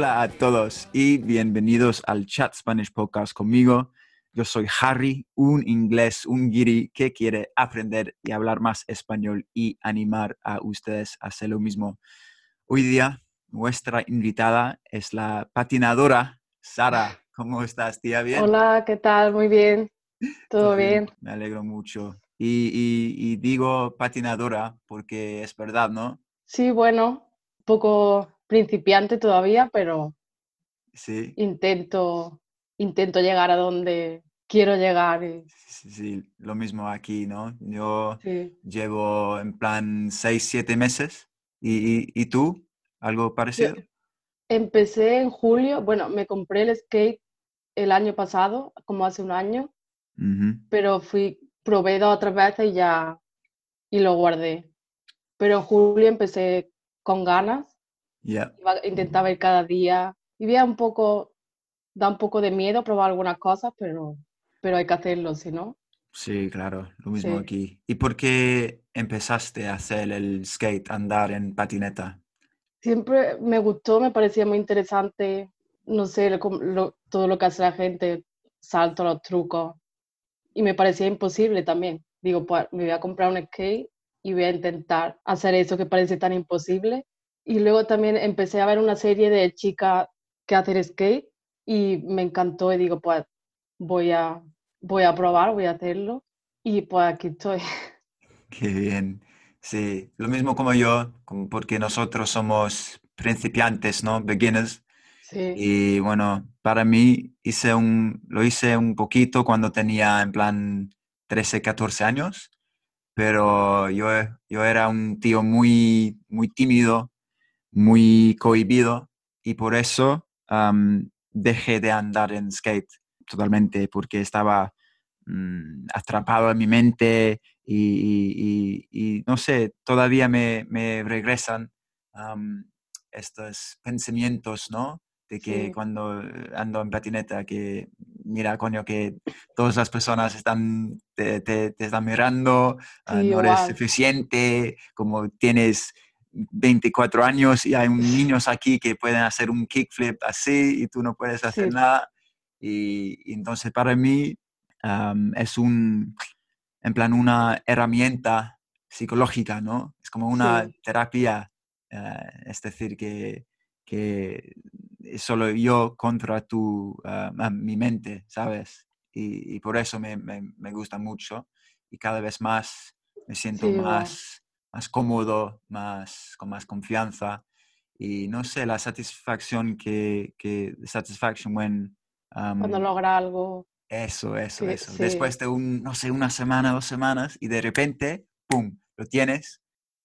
Hola a todos y bienvenidos al Chat Spanish Podcast conmigo. Yo soy Harry, un inglés, un guiri que quiere aprender y hablar más español y animar a ustedes a hacer lo mismo. Hoy día nuestra invitada es la patinadora Sara. ¿Cómo estás, tía? ¿Bien? Hola, ¿qué tal? Muy bien. Todo bien. Me alegro mucho. Y, digo patinadora porque es verdad, ¿no? Sí, bueno, poco principiante todavía, pero sí. intento, intento llegar a donde quiero llegar. Sí, sí, lo mismo aquí, ¿no? Yo llevo en plan seis, siete meses. ¿Y, y, tú? ¿Algo parecido? empecé en julio, bueno, me compré el skate el año pasado, como hace un año, pero fui, probé dos otras veces y ya, y lo guardé. Pero en julio empecé con ganas, intentaba ir cada día, y veía un poco, da un poco de miedo probar algunas cosas, pero, pero hay que hacerlo, si no. Sí, claro, lo mismo aquí. ¿Y por qué empezaste a hacer el skate, andar en patineta? Siempre me gustó, me parecía muy interesante, no sé, todo lo que hace la gente, salto, los trucos, y me parecía imposible también. Digo, pues me voy a comprar un skate y voy a intentar hacer eso que parece tan imposible. Y luego también empecé a ver una serie de chicas que hacen skate y me encantó y digo, pues voy a, voy a probar, voy a hacerlo. Y pues aquí estoy. Qué bien. Sí, lo mismo como yo, porque nosotros somos principiantes, ¿no? Beginners. Y bueno, para mí hice un, lo hice un poquito cuando tenía en plan 13, 14 años, pero yo, yo era un tío muy, muy tímido, muy cohibido y por eso dejé de andar en skate totalmente porque estaba mm, atrapado en mi mente y, no sé, todavía me, me regresan estos pensamientos, ¿no? de que cuando ando en patineta, que mira, coño, que todas las personas están, te, te, están mirando, ah, no eres suficiente, como tienes 24 años y hay niños aquí que pueden hacer un kickflip así y tú no puedes hacer nada. Y, entonces para mí es un, en plan, una herramienta psicológica, ¿no? Es como una terapia, eh, es decir, que, que solo yo contra tu, ah, mi mente, ¿sabes? Y, por eso me, me, gusta mucho y cada vez más me siento más, más cómodo, más, con más confianza y no sé, la satisfacción que, que satisfaction when... Cuando logra algo. Eso, eso, eso. Después de un, no sé, una semana, dos semanas y de repente, ¡pum!, lo tienes.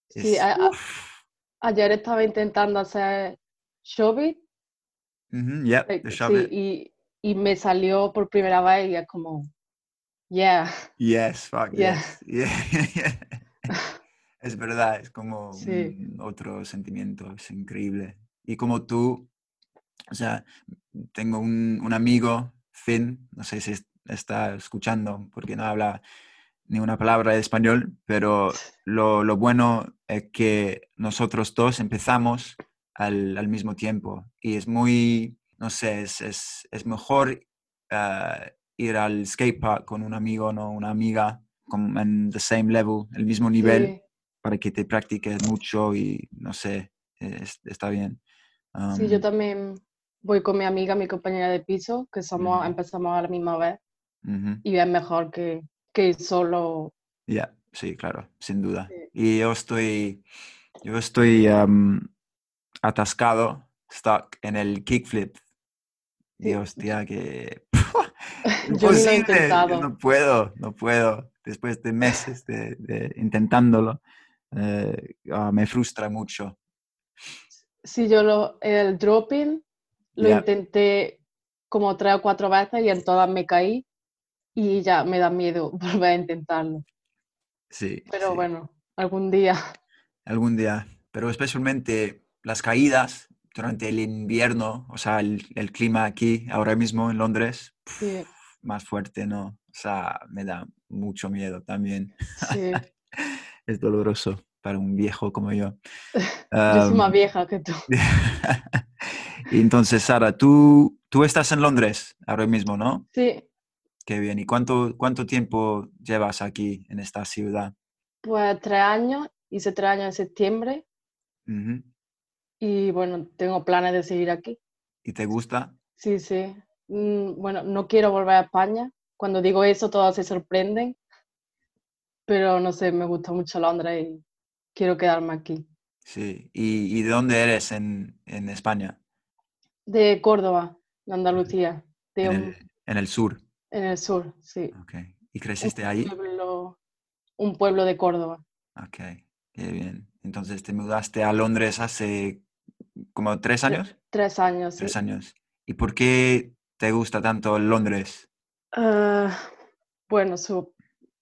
sí, ayer estaba intentando hacer Shobit y, y, me salió por primera vez y es como, yeah. Yes, fuck, yes. es verdad, es como otro sentimiento, es increíble. Y como tú, o sea, tengo un, un amigo, Finn, no sé si está escuchando porque no habla ni una palabra de español, pero lo, lo bueno es que nosotros dos empezamos al, al, mismo tiempo. Y es muy, no sé, es, es, es mejor ah, ir al skatepark con un amigo ¿no? una amiga con, en the same level, el mismo nivel, para que te practiques mucho y no sé, está bien. sí, yo también voy con mi amiga, mi compañera de piso, que somos, empezamos a la misma vez. Y es mejor que, que solo. Ya, sí, claro, sin duda. Y yo estoy, yo estoy atascado, stuck en el kickflip. Dios, tía, que... Yo lo he intentado. No puedo, no puedo. Después de meses de, intentándolo, eh, ah, me frustra mucho. Sí, yo lo, el dropping lo intenté como tres o cuatro veces y en todas me caí y ya me da miedo volver a intentarlo. Sí. Pero bueno, algún día. Algún día. Pero especialmente las caídas durante el invierno, o sea, el, clima aquí ahora mismo en Londres, más fuerte, ¿no? O sea, me da mucho miedo también. Sí. es doloroso para un viejo como yo. yo soy más vieja que tú. entonces, Sara, tú, tú estás en Londres ahora mismo, ¿no? Sí. Qué bien. ¿Y cuánto, cuánto tiempo llevas aquí en esta ciudad? Pues tres años. Hice tres años en septiembre. Y bueno, tengo planes de seguir aquí. ¿Y te gusta? Sí, sí. Mm, bueno, no quiero volver a España. Cuando digo eso, todos se sorprenden. Pero no sé, me gusta mucho Londres y quiero quedarme aquí. Sí. ¿Y, de dónde eres en, España? De Córdoba, de Andalucía. en, el, sur. En el sur, sí. Okay. ¿Y creciste ahí? un pueblo de Córdoba. Ok, qué bien. Entonces te mudaste a Londres hace como tres años. Tres años. Tres años. ¿Y por qué te gusta tanto Londres? Ah, bueno, su,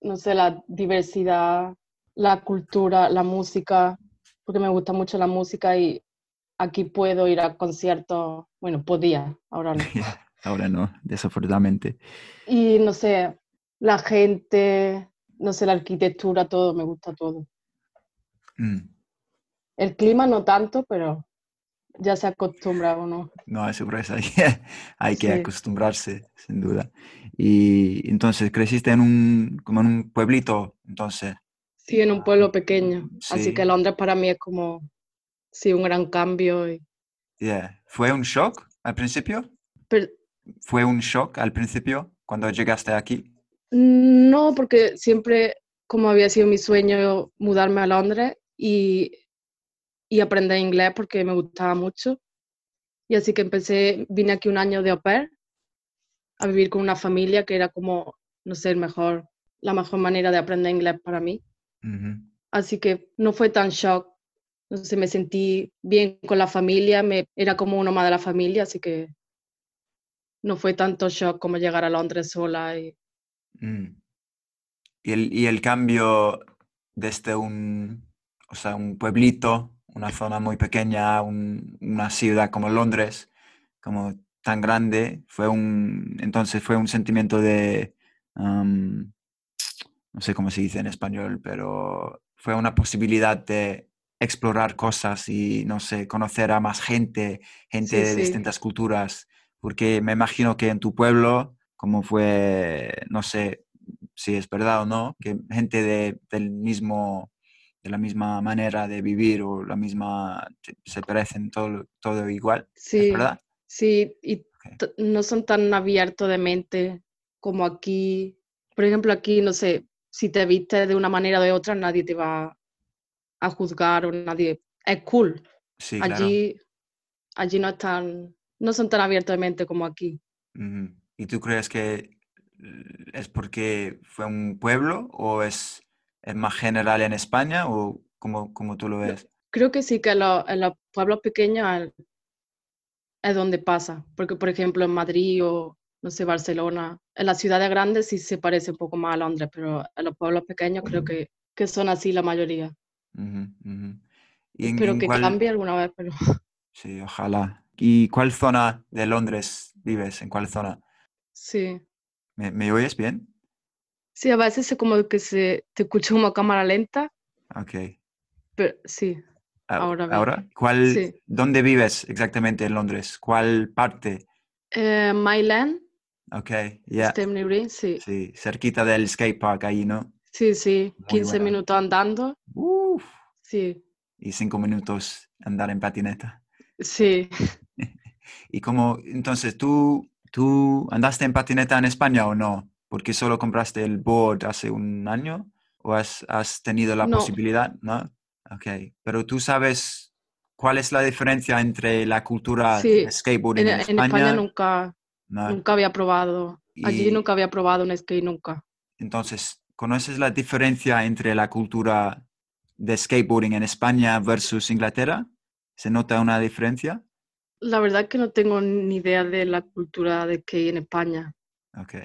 no sé, la diversidad, la cultura, la música, porque me gusta mucho la música y aquí puedo ir a conciertos, bueno, podía, ahora no. ahora no, desafortunadamente. Y no sé, la gente, no sé, la arquitectura, todo, me gusta todo. Mm. El clima no tanto, pero ya se acostumbra o no. No, seguro es ahí. hay que acostumbrarse, sin duda. Y entonces, ¿creciste en un, como en un pueblito, entonces? Sí, en un pueblo pequeño. Así que Londres para mí es como, sí, un gran cambio. Y... ¿Fue un shock al principio? ¿Fue un shock al principio cuando llegaste aquí? No, porque siempre, como había sido mi sueño mudarme a Londres y, y aprender inglés porque me gustaba mucho. Y así que empecé, vine aquí un año de au pair a vivir con una familia que era como, no sé, mejor, la mejor manera de aprender inglés para mí. Así que no fue tan shock. No sé, me sentí bien con la familia, me, era como uno más de la familia, así que no fue tanto shock como llegar a Londres sola y Mm. Y, el, y el cambio desde un, o sea, un pueblito, una zona muy pequeña, una ciudad como Londres, como tan grande, fue un, entonces fue un sentimiento de, no sé cómo se dice en español, pero fue una posibilidad de explorar cosas y, no sé, conocer a más gente, gente de distintas culturas, porque me imagino que en tu pueblo como fue, no sé si es verdad o no, que gente de, del mismo, de la misma manera de vivir o la misma, se parecen todo, todo igual, sí, verdad? Sí, y no son tan abiertos de mente como aquí. Por ejemplo, aquí, no sé, si te viste de una manera o de otra, nadie te va a juzgar o nadie... Es cool. Sí, allí, allí no están, no son tan abiertos de mente como aquí. ¿Y tú crees que es porque fue un pueblo o es, más general en España o como, como tú lo ves? Creo que sí, que en los pueblos pequeños es donde pasa, porque por ejemplo en Madrid o no sé, Barcelona, en las ciudades grandes sí se parece un poco más a Londres, pero en los pueblos pequeños creo que, que son así la mayoría. ¿Y Espero que cambie alguna vez, pero... Sí, ojalá. ¿Y cuál zona de Londres vives? ¿En cuál zona? Sí. ¿Me, oyes bien? Sí, a veces es como que se te escucha como cámara lenta. Ok. Pero sí. Ahora. ¿Ahora? ¿Cuál, ¿Dónde vives exactamente en Londres? ¿Cuál parte? Eh, Myland. Ok, ya. Yeah. sí. Sí, cerquita del skate park ahí, ¿no? Sí, sí. 15 minutos andando. Uf. Sí. Y 5 minutos andar en patineta. Sí. y como, entonces, tú ¿Tú andaste en patineta en España o no? Porque solo compraste el board hace un año o has, tenido la posibilidad, ¿no? Ok, pero tú sabes cuál es la diferencia entre la cultura de skateboarding en, en, España. En España nunca, nunca había probado. Allí nunca había probado un skate, nunca. Entonces, ¿conoces la diferencia entre la cultura de skateboarding en España versus Inglaterra? ¿Se nota una diferencia? La verdad es que no tengo ni idea de la cultura de skate en España. Ok.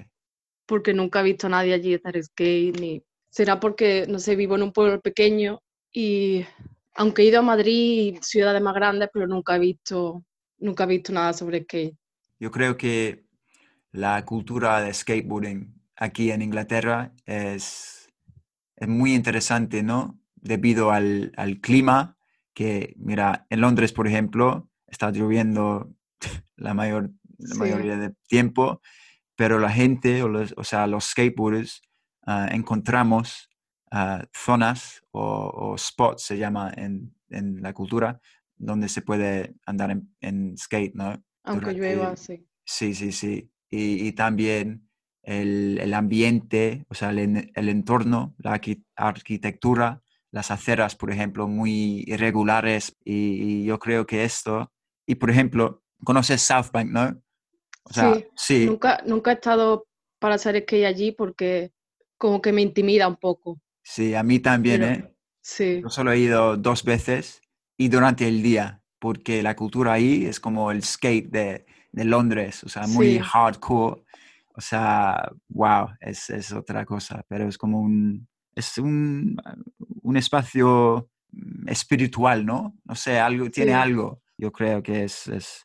Porque nunca he visto a nadie allí hacer skate, ni... Será porque, no sé, vivo en un pueblo pequeño y aunque he ido a Madrid y ciudades más grandes, pero nunca he visto, nunca he visto nada sobre skate. Yo creo que la cultura de skateboarding aquí en Inglaterra es, es muy interesante, ¿no? Debido al, al clima, que mira, en Londres, por ejemplo, está lloviendo la, mayor, la mayoría del tiempo, pero la gente, o, los, o sea, los skateboarders, ah, encontramos ah, zonas o, spots, se llama en, en, la cultura, donde se puede andar en, skate, ¿no? Aunque llueva, sí. Sí, sí, sí. Y, y también el, el, ambiente, o sea, el, el entorno, la arquitectura, las aceras, por ejemplo, muy irregulares. y, yo creo que esto y por ejemplo, conoces South Bank, ¿no? O sea, sí, Nunca, nunca he estado para hacer skate allí porque como que me intimida un poco. Sí, a mí también, ¿eh? Sí. Yo solo he ido dos veces y durante el día, porque la cultura ahí es como el skate de, de Londres, o sea, muy hardcore. O sea, wow, es, es, otra cosa, pero es como un, es un, un espacio espiritual, ¿no? No sé, algo, tiene algo yo creo que es, es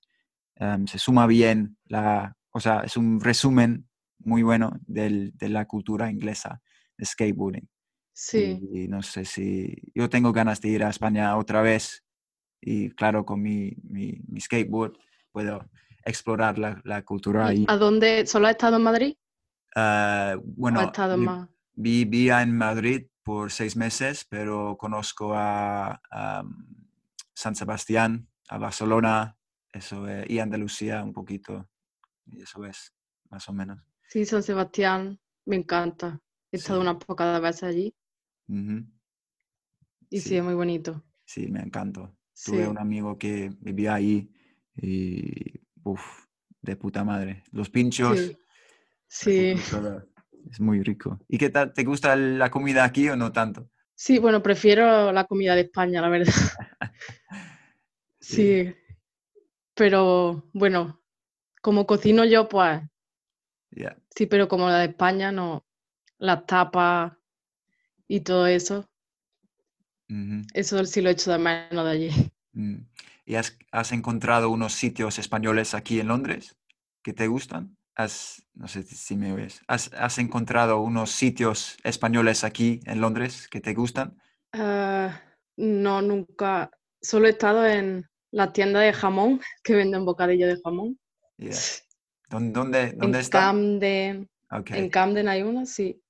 em, se suma bien, la, o sea, es un resumen muy bueno del, de la cultura inglesa de skateboarding. Sí. Y, no sé si yo tengo ganas de ir a España otra vez y claro, con mi, mi, mi skateboard puedo explorar la, la cultura ahí. ¿A dónde? ¿Solo has estado en Madrid? Uh, bueno, ¿O estado vi, más? vivía en Madrid por seis meses, pero conozco a, a San Sebastián, a Barcelona, eso es, y Andalucía un poquito, y eso es, más o menos. Sí, San Sebastián, me encanta. He estado una pocas veces allí. Y sí. es muy bonito. Sí, me encantó. Tuve un amigo que vivía ahí y, uff, de puta madre. Los pinchos. Sí. Es muy rico. ¿Y qué tal? ¿Te gusta la comida aquí o no tanto? Sí, bueno, prefiero la comida de España, la verdad. Sí, pero bueno, como cocino yo, pues sí, pero como la de España, no, las tapas y todo eso, eso sí lo he hecho de menos de allí. Mm. ¿Y has, has, encontrado unos sitios españoles aquí en Londres que te gustan? Has, no sé si me oyes, ¿has, has encontrado unos sitios españoles aquí en Londres que te gustan? Uh, no, nunca. Solo he estado en, la tienda de jamón que venden bocadillo de jamón. ¿Dónde, dónde, en está? Camden. En Camden hay una, sí.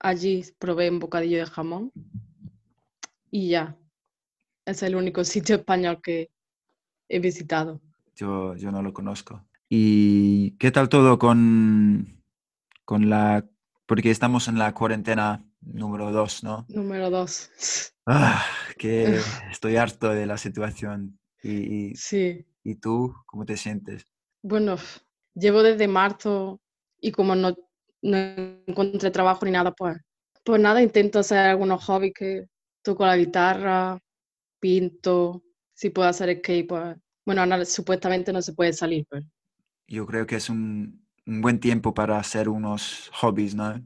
Allí probé un bocadillo de jamón y ya. Es el único sitio español que he visitado. Yo, yo no lo conozco. ¿Y qué tal todo con, con la... porque estamos en la cuarentena número dos, ¿no? Número dos. Ah, que estoy harto de la situación. Y, sí. ¿Y tú cómo te sientes? Bueno, llevo desde marzo y como no, no encontré trabajo ni nada, pues, pues nada, intento hacer algunos hobbies que toco la guitarra, pinto, si puedo hacer skate, pues, bueno, supuestamente no se puede salir, pero... Yo creo que es un, un buen tiempo para hacer unos hobbies, ¿no?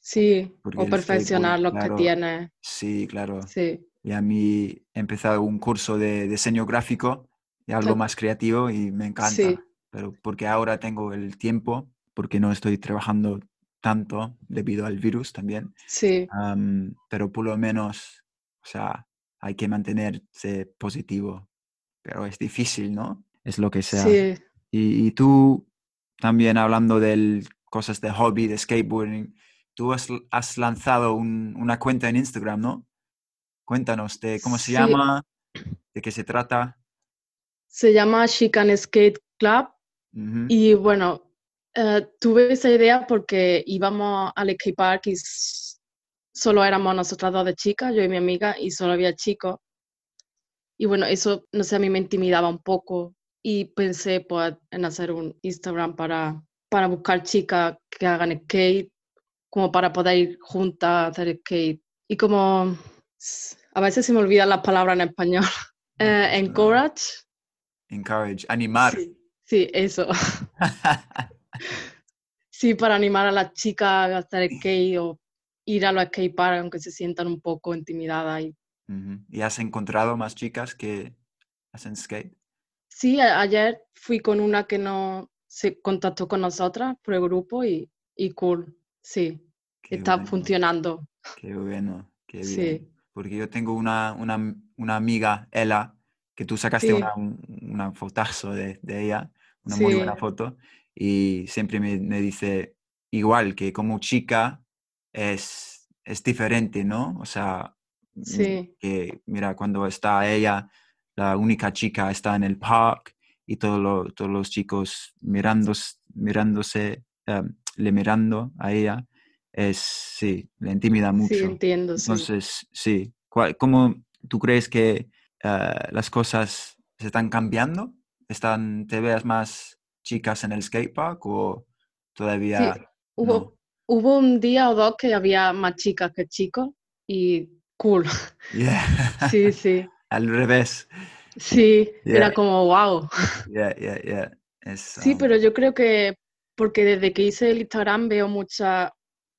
Sí, o perfeccionar lo que tiene. Sí, claro. Sí. Y a mí he empezado un curso de diseño gráfico y algo más creativo y me encanta. Sí. Pero porque ahora tengo el tiempo, porque no estoy trabajando tanto debido al virus también. Sí. pero por lo menos, o sea, hay que mantenerse positivo. Pero es difícil, ¿no? Es lo que sea. Sí. Y, y tú también hablando de cosas de hobby, de skateboarding, tú has, lanzado una cuenta en Instagram, ¿no? Cuéntanos de cómo se llama, de qué se trata. Se llama Chican Skate Club. Y bueno, eh, tuve esa idea porque íbamos al skate park y solo éramos nosotras dos de chicas, yo y mi amiga, y solo había chicos. Y bueno, eso, no sé, a mí me intimidaba un poco y pensé pues, en hacer un Instagram para, para buscar chicas que hagan skate como para poder ir juntas a hacer skate. Y como a veces se me olvidan las palabras en español. Eh, encourage, Encourage, animar. Sí, eso. sí, para animar a las chicas a hacer skate o ir a los skateparks aunque se sientan un poco intimidadas. ahí. ¿Y has encontrado más chicas que hacen skate? Sí, ayer fui con una que no se contactó con nosotras por el grupo y, y cool, sí, está funcionando. Qué bueno, qué bien. Sí. Porque yo tengo una, una, una amiga, Ella, que tú sacaste una, una, fotazo de, de ella, una muy buena foto, y siempre me, me, dice igual que como chica es, es diferente, ¿no? O sea, sí. que mira, cuando está ella la única chica está en el parque y todos los chicos mirándose, mirándose em, mirando a ella, es, sí, le intimida mucho. Sí, entiendo. Entonces, sí, ¿cómo tú crees que eh, las cosas se están cambiando? ¿Están, ¿Te veas más chicas en el skatepark o todavía? Sí, hubo, hubo un día o dos que había más chicas que chicos y cool. sí, sí al revés. Sí, era como wow. Yeah, yeah, yeah. Sí, pero yo creo que porque desde que hice el Instagram veo muchas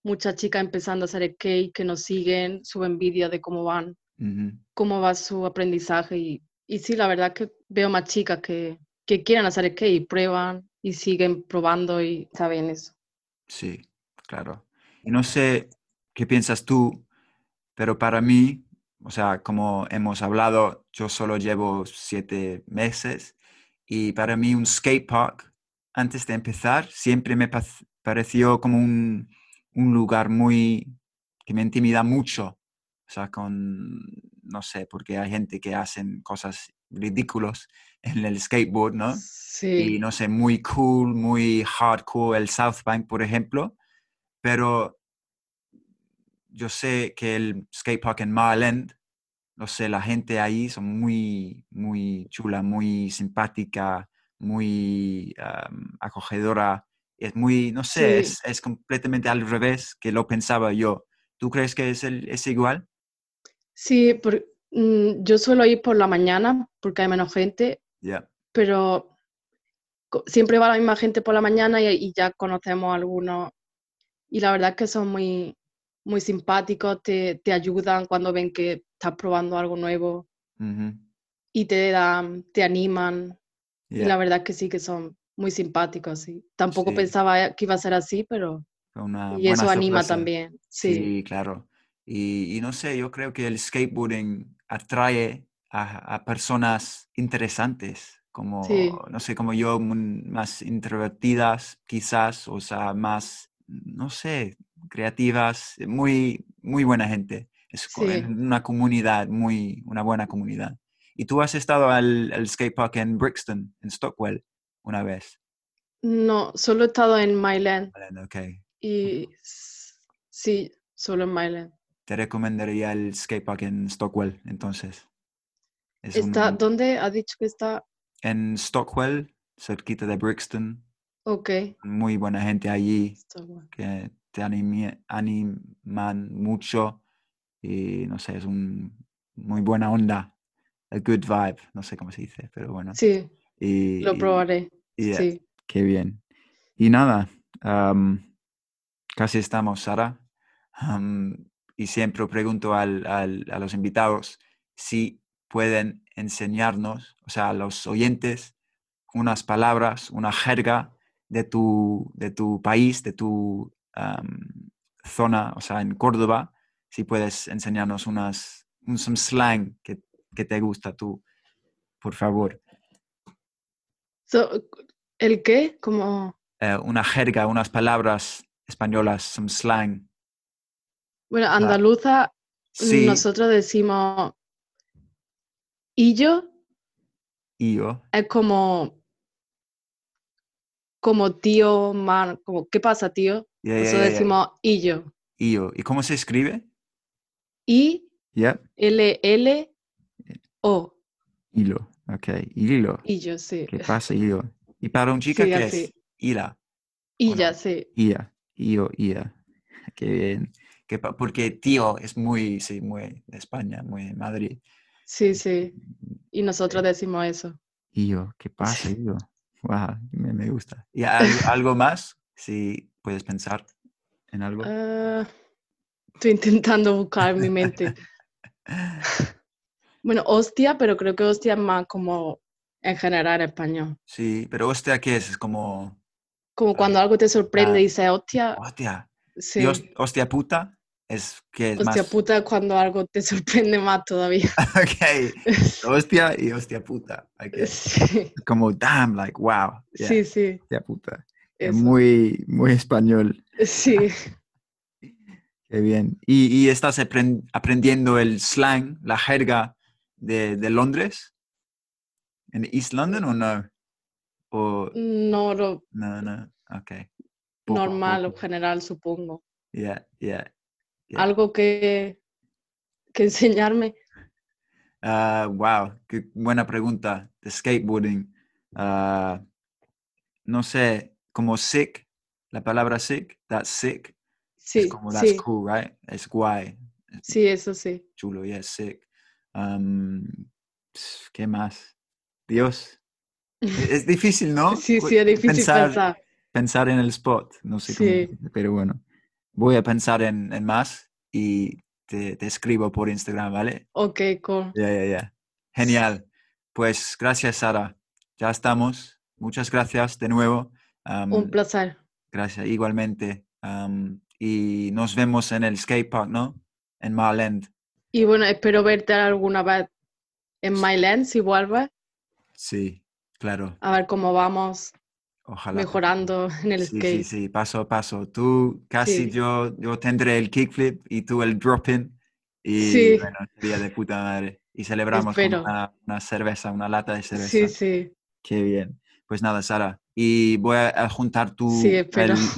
mucha chicas empezando a hacer skate que nos siguen, suben vídeos de cómo van, cómo va su aprendizaje y, y, sí, la verdad que veo más chicas que, que quieren hacer skate y prueban y siguen probando y saben eso. Sí, claro. Y no sé qué piensas tú, pero para mí o sea, como hemos hablado, yo solo llevo siete meses y para mí un skate park, antes de empezar, siempre me pareció como un, un lugar muy, que me intimida mucho. O sea, con, no sé, porque hay gente que hacen cosas ridículas en el skateboard, ¿no? Sí. Y no sé, muy cool, muy hardcore, el South Bank, por ejemplo. Pero yo sé que el skatepark en Marland, no sé, la gente ahí son muy, muy chula, muy simpática, muy acogedora. Es muy, no sé, es, completamente al revés que lo pensaba yo. ¿Tú crees que es, el, es igual? Sí, mm, yo suelo ir por la mañana porque hay menos gente, pero siempre va la misma gente por la mañana y, y ya conocemos a algunos. Y la verdad es que son muy, muy simpáticos, te, te ayudan cuando ven que estás probando algo nuevo y te dan, te animan. Y la verdad que sí que son muy simpáticos, sí. Tampoco pensaba que iba a ser así, pero... y eso anima también, sí. claro. Y, y, no sé, yo creo que el skateboarding atrae a, a personas interesantes, como, no sé, como yo, más introvertidas quizás, o sea, más, no sé, creativas, muy, muy buena gente. Es una comunidad, muy, una buena comunidad. ¿Y tú has estado al, al skatepark en Brixton, en Stockwell, una vez? No, solo he estado en Myland. okay. Y sí, solo en Myland. Te recomendaría el skatepark en Stockwell, entonces. está, ¿Dónde ha dicho que está? En Stockwell, cerquita de Brixton. Ok. Muy buena gente allí que te animan mucho y no sé, es un muy buena onda, a good vibe, no sé cómo se dice, pero bueno. Sí, y, lo probaré. sí. Qué bien. Y nada, casi estamos, Sara. y siempre pregunto al, al, a los invitados si pueden enseñarnos, o sea, a los oyentes, unas palabras, una jerga de tu, de tu país, de tu zona, o sea, en Córdoba, si puedes enseñarnos unas, un slang que, que, te gusta tú, por favor. ¿El qué? Como... Eh, una jerga, unas palabras españolas, some slang. Bueno, andaluza, nosotros decimos y yo. Y yo. Es como como tío, man, como ¿qué pasa, tío? Eso decimos y yo. Y yo. ¿Y cómo se escribe? I L L O. Hilo, ok. Hilo. Y yo, sí. ¿Qué pasa, hilo? ¿Y para un chica qué es? Ila. Y ya, sí. Ia, io, ia. Qué bien. porque tío es muy, sí, muy de España, muy de Madrid. Sí, sí. Y nosotros decimos eso. Y yo, ¿qué pasa? Yo, wow, me, gusta. ¿Y algo, más? Si puedes pensar en algo. Ah, estoy intentando buscar en mi mente. bueno, hostia, pero creo que hostia es más como en general español. Sí, pero hostia, ¿qué es? Es como... Como cuando algo te sorprende y dices hostia. Hostia. Sí. hostia puta es que es hostia puta es cuando algo te sorprende más todavía. ok. hostia y hostia puta. Sí. Como damn, like wow. sí, sí. Hostia puta. Es muy, muy español. Sí. Qué bien. ¿Y, y estás aprendiendo el slang, la jerga de, de Londres? ¿En East London o no? O... No, no. No, no. Ok. Normal o general, supongo. Yeah, yeah, Algo que, que enseñarme. Uh, wow, qué buena pregunta. De skateboarding. Uh, no sé, como sick, la palabra sick, that's sick. Sí, es como that's cool, right? Es guay. Sí, eso sí. Chulo, yeah, sick. Um, ¿Qué más? Dios. Es difícil, ¿no? Sí, sí, es difícil pensar. Pensar, en el spot, no sé cómo, pero bueno. Voy a pensar en, más y te, te, escribo por Instagram, ¿vale? Ok, cool. Ya, ya, ya. Genial. Pues gracias, Sara. Ya estamos. Muchas gracias de nuevo. Un placer. Gracias, igualmente. y nos vemos en el skatepark, ¿no? En Marland. Y bueno, espero verte alguna vez en Myland si vuelves. Sí, claro. A ver cómo vamos mejorando en el skate. Sí, sí, paso a paso. Tú casi yo, yo tendré el kickflip y tú el drop-in. Y sí. bueno, sería de puta madre. Y celebramos con una, una, cerveza, una lata de cerveza. Sí, sí. Qué bien. Pues nada, Sara. Y voy a juntar tu,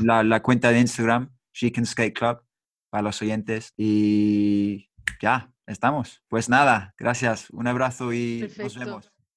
la, la, cuenta de Instagram, She Can Skate Club, para los oyentes. Y ya, estamos. Pues nada, gracias. Un abrazo y nos vemos.